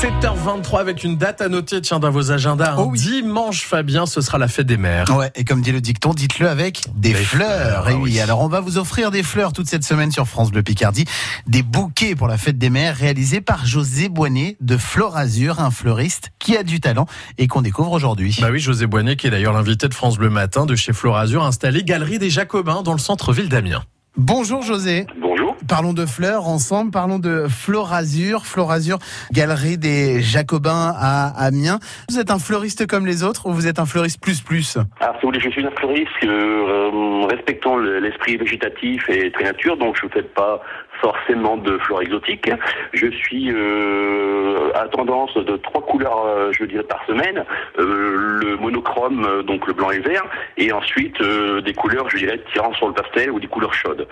7h23 avec une date à noter, tiens, dans vos agendas. Oh oui. Dimanche, Fabien, ce sera la fête des mères. Ouais, et comme dit le dicton, dites-le avec des, Des fleurs. fleurs, Et ah oui, oui. alors on va vous offrir des fleurs toute cette semaine sur France Bleu Picardie. Des bouquets pour la fête des mères réalisés par José Boignet de Florazur, un fleuriste qui a du talent et qu'on découvre aujourd'hui. Bah oui, José Boignet, qui est d'ailleurs l'invité de France Bleu Matin de chez Florazur, installé Galerie des Jacobins dans le centre-ville d'Amiens. Bonjour José. Bonjour. Parlons de fleurs ensemble, parlons de Florazur, Florazur, Galerie des Jacobins à Amiens. Vous êtes un fleuriste comme les autres ou vous êtes un fleuriste plus plus? Alors, si vous voulez, je suis un fleuriste euh, respectant le- l'esprit végétatif et très nature, donc je ne fais pas forcément de fleurs exotiques. Je suis euh, à tendance de trois couleurs, euh, je dirais, par semaine. Euh, le monochrome, euh, donc le blanc et le vert, et ensuite des couleurs, je dirais, tirant sur le pastel ou des couleurs chaudes.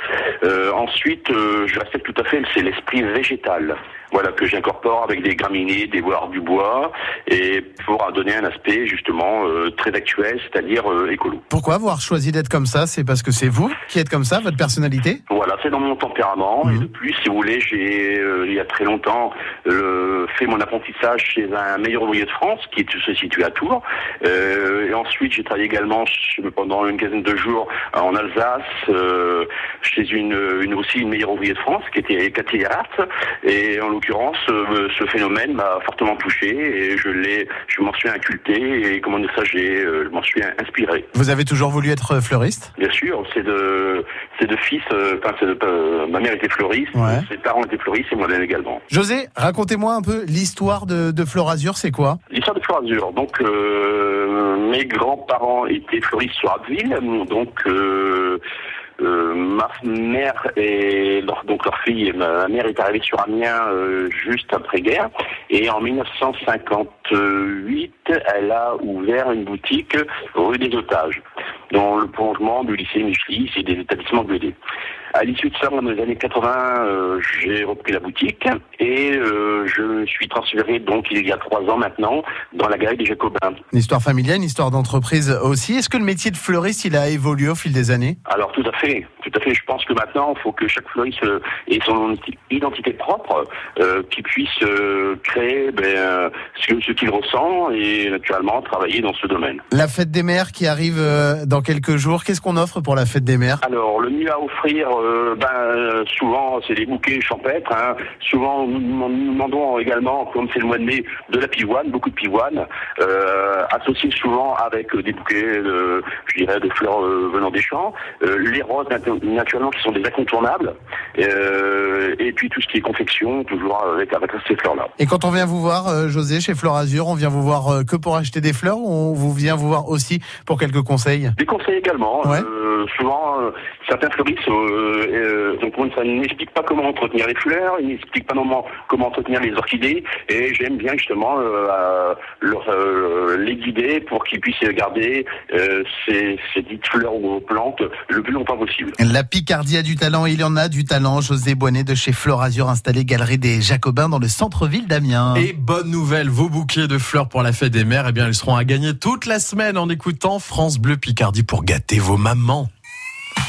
Ensuite, je respecte tout à fait, c'est l'esprit végétal. Voilà, que j'incorpore avec des graminées, des voire du bois, et pour donner un aspect justement très actuel, c'est-à-dire écolo. Pourquoi avoir choisi d'être comme ça? C'est parce que c'est vous qui êtes comme ça, votre personnalité? Voilà, c'est dans mon tempérament. Mhm. Et de plus, si vous voulez, j'ai euh, il y a très longtemps euh, fait mon apprentissage chez un meilleur ouvrier de France qui se situe à Tours. Euh, et ensuite, j'ai travaillé également pendant une quinzaine de jours en Alsace euh, chez une, une aussi une meilleure ouvrier de France qui était Cathy Herat. Et en l'occurrence, ce phénomène m'a fortement touché et je l'ai, je m'en suis inculté et comment dire ça, j'ai, je m'en suis inspiré. Vous avez toujours voulu être fleuriste? Bien sûr, c'est de, c'est de fils. Enfin, euh, ma mère était fleuriste, Ouais. ses parents étaient fleuristes et moi-même également. José, racontez-moi un peu l'histoire de, de Florazur, c'est quoi? L'histoire de Florazur. Donc, euh, mes grands-parents étaient fleuristes sur Abbeville. Donc, euh, euh, ma mère et leur, donc leur fille, ma mère est arrivée sur Amiens euh, juste après-guerre. Et en 1958, elle a ouvert une boutique rue des Otages, dans le prolongement du lycée Michelis et des établissements BD. À l'issue de ça, moi, dans les années 80, euh, j'ai repris la boutique et euh, je suis transféré donc il y a trois ans maintenant dans la galerie des Jacobins. Une histoire familiale, une histoire d'entreprise aussi. Est-ce que le métier de fleuriste, il a évolué au fil des années? Alors tout à fait, tout à fait. Je pense que maintenant, il faut que chaque fleuriste euh, ait son identité propre, euh, qui puisse créer ben, ce, ce qu'il ressent et naturellement travailler dans ce domaine. La fête des mères qui arrive dans quelques jours, qu'est-ce qu'on offre pour la fête des mères? Alors, le mieux à offrir, euh, ben, souvent, c'est des bouquets champêtres. hein. Souvent, nous demandons également, comme c'est le mois de mai, de la pivoine, beaucoup de pivoine, euh, associés souvent avec euh, des bouquets, de, je dirais, de fleurs euh, venant des champs. Les roses, natu- naturellement, qui sont des incontournables. Et puis, tout ce qui est confection, toujours avec, avec ces fleurs-là. Et quand on vient vous voir, José, chez Florazur, on vient vous voir que pour acheter des fleurs ou on vous vient vous voir aussi pour quelques conseils? Des conseils également. Ouais. Souvent, certains fleuristes euh, euh, donc, ça n'explique pas comment entretenir les fleurs, ils n'expliquent pas comment, comment entretenir les orchidées, et j'aime bien justement euh, euh, leur, euh, les guider pour qu'ils puissent garder euh, ces, ces dites fleurs ou plantes le plus longtemps possible. La Picardie a du talent, il y en a du talent. José Boinet de chez Florazur, installé Galerie des Jacobins dans le centre-ville d'Amiens. Et bonne nouvelle, vos bouquets de fleurs pour la fête des mères, eh bien, ils seront à gagner toute la semaine en écoutant France Bleu Picardie pour gâter vos mamans.